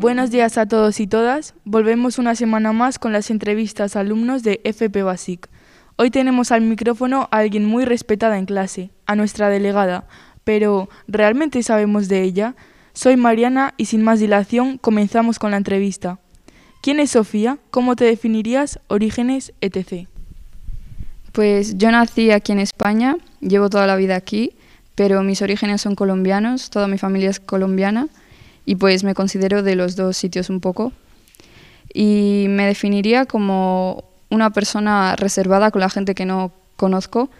Buenos días a todos y todas. Volvemos una semana más con las entrevistas a alumnos de FP Basic. Hoy tenemos al micrófono a alguien muy respetada en clase, a nuestra delegada, pero ¿realmente sabemos de ella? Soy Mariana y sin más dilación comenzamos con la entrevista. ¿Quién es Sofía? ¿Cómo te definirías? Orígenes, etc. Pues yo nací aquí en España, llevo toda la vida aquí, pero mis orígenes son colombianos, toda mi familia es colombiana y pues me considero de los dos sitios un poco. Y me definiría como una persona reservada con la gente que no conozco,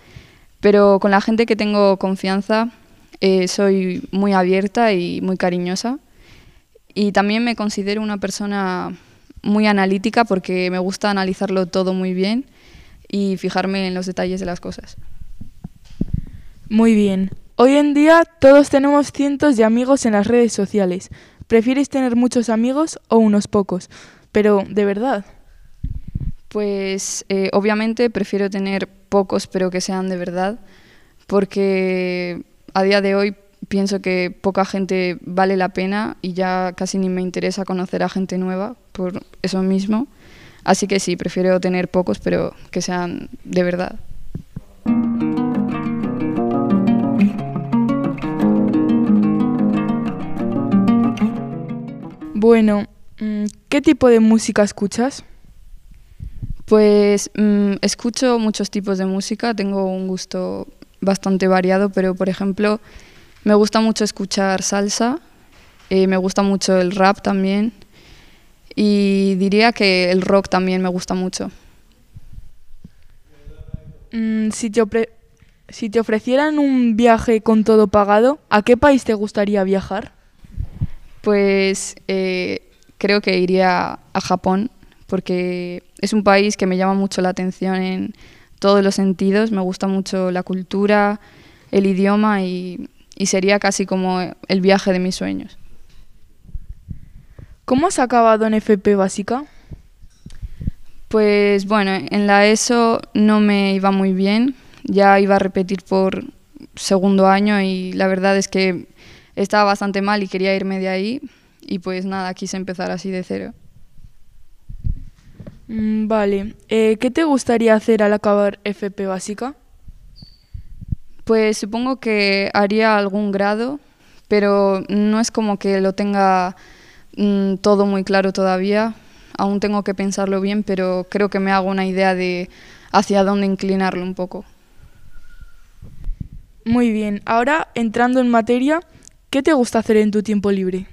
pero con la gente que tengo confianza eh, soy muy abierta y muy cariñosa. Y también me considero una persona muy analítica porque me gusta analizarlo todo muy bien y fijarme en los detalles de las cosas. Muy bien. Hoy en día todos tenemos cientos de amigos en las redes sociales. ¿Prefieres tener muchos amigos o unos pocos? Pero, ¿de verdad? Pues eh, obviamente prefiero tener pocos, pero que sean de verdad, porque a día de hoy pienso que poca gente vale la pena y ya casi ni me interesa conocer a gente nueva por eso mismo. Así que sí, prefiero tener pocos, pero que sean de verdad. Bueno, mm, ¿qué tipo de música escuchas? Pues mm, escucho muchos tipos de música, tengo un gusto bastante variado, pero por ejemplo me gusta mucho escuchar salsa, eh, me gusta mucho el rap también y diría que el rock también me gusta mucho. Mm, si, te si te ofrecieran un viaje con todo pagado, ¿a qué país te gustaría viajar? Pues eh, creo que iría a Japón porque es un país que me llama mucho la atención en todos los sentidos. Me gusta mucho la cultura, el idioma y, y sería casi como el viaje de mis sueños. ¿Cómo has acabado en FP básica? Pues bueno, en la ESO no me iba muy bien. Ya iba a repetir por segundo año y la verdad es que estaba bastante mal y quería irme de ahí y pues nada, quise empezar así de cero. Mm, vale, eh, ¿qué te gustaría hacer al acabar FP básica? Pues supongo que haría algún grado, pero no es como que lo tenga mm, todo muy claro todavía. Aún tengo que pensarlo bien, pero creo que me hago una idea de hacia dónde inclinarlo un poco. Muy bien, ahora entrando en materia, ¿Qué te gusta hacer en tu tiempo libre?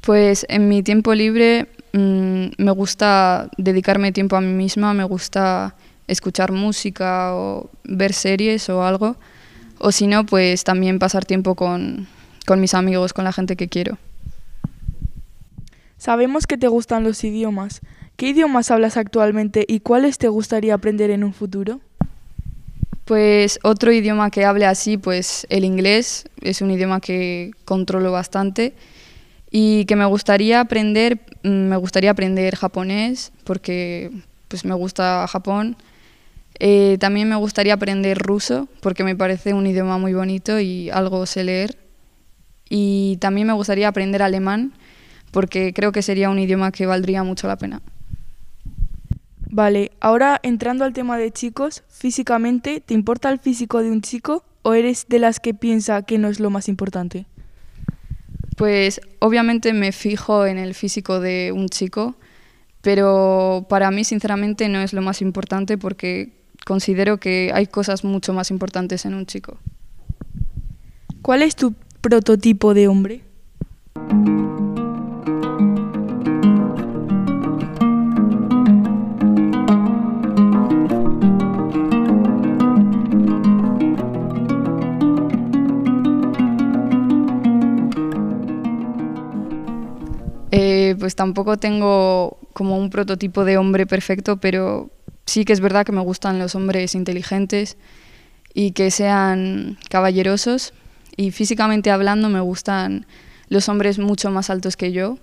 Pues en mi tiempo libre mm, me gusta dedicarme tiempo a mí misma, me gusta escuchar música o ver series o algo. O si no, pues también pasar tiempo con, con mis amigos, con la gente que quiero. Sabemos que te gustan los idiomas. ¿Qué idiomas hablas actualmente y cuáles te gustaría aprender en un futuro? Pues otro idioma que hable así, pues el inglés es un idioma que controlo bastante y que me gustaría aprender, mm, me gustaría aprender japonés porque pues me gusta Japón. Eh, también me gustaría aprender ruso porque me parece un idioma muy bonito y algo sé leer. Y también me gustaría aprender alemán porque creo que sería un idioma que valdría mucho la pena. Vale, ahora entrando al tema de chicos, físicamente, ¿te importa el físico de un chico o eres de las que piensa que no es lo más importante? Pues obviamente me fijo en el físico de un chico, pero para mí sinceramente no es lo más importante porque considero que hay cosas mucho más importantes en un chico. ¿Cuál es tu prototipo de hombre? Pues tampoco tengo como un prototipo de hombre perfecto, pero sí que es verdad que me gustan los hombres inteligentes y que sean caballerosos. Y físicamente hablando me gustan los hombres mucho más altos que yo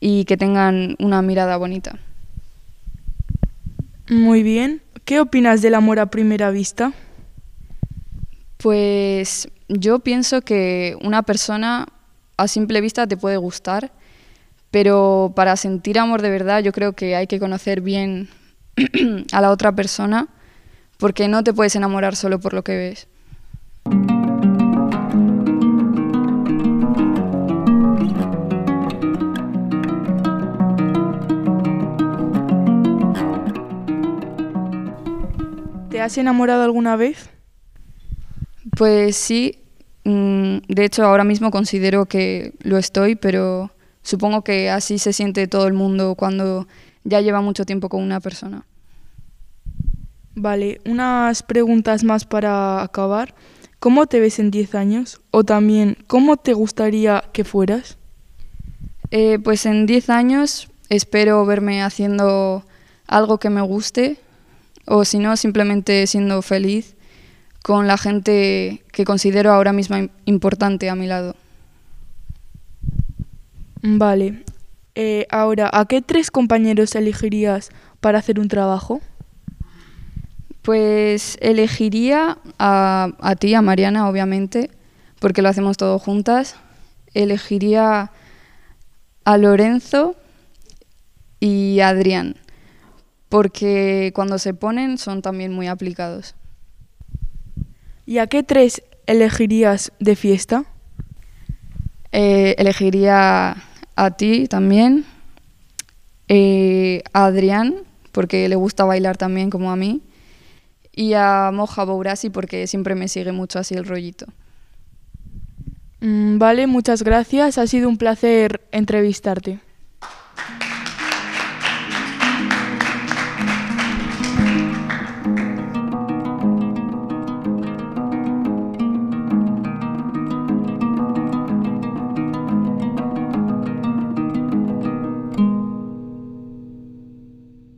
y que tengan una mirada bonita. Muy bien. ¿Qué opinas del amor a primera vista? Pues yo pienso que una persona a simple vista te puede gustar, Pero para sentir amor de verdad yo creo que hay que conocer bien a la otra persona porque no te puedes enamorar solo por lo que ves. ¿Te has enamorado alguna vez? Pues sí, mm, de hecho ahora mismo considero que lo estoy, pero supongo que así se siente todo el mundo cuando ya lleva mucho tiempo con una persona. Vale, unas preguntas más para acabar. ¿Cómo te ves en 10 años? O también, ¿cómo te gustaría que fueras? Eh, pues en 10 años espero verme haciendo algo que me guste o si no, simplemente siendo feliz con la gente que considero ahora mismo importante a mi lado. Vale. Eh, ahora, ¿a qué tres compañeros elegirías para hacer un trabajo? Pues elegiría a, a ti, a Mariana, obviamente, porque lo hacemos todo juntas. Elegiría a Lorenzo y a Adrián, porque cuando se ponen son también muy aplicados. ¿Y a qué tres elegirías de fiesta? Eh, elegiría a ti también, eh, a Adrián, porque le gusta bailar también como a mí, y a Moja Bourasi porque siempre me sigue mucho así el rollito. Mm, vale, muchas gracias. Ha sido un placer entrevistarte.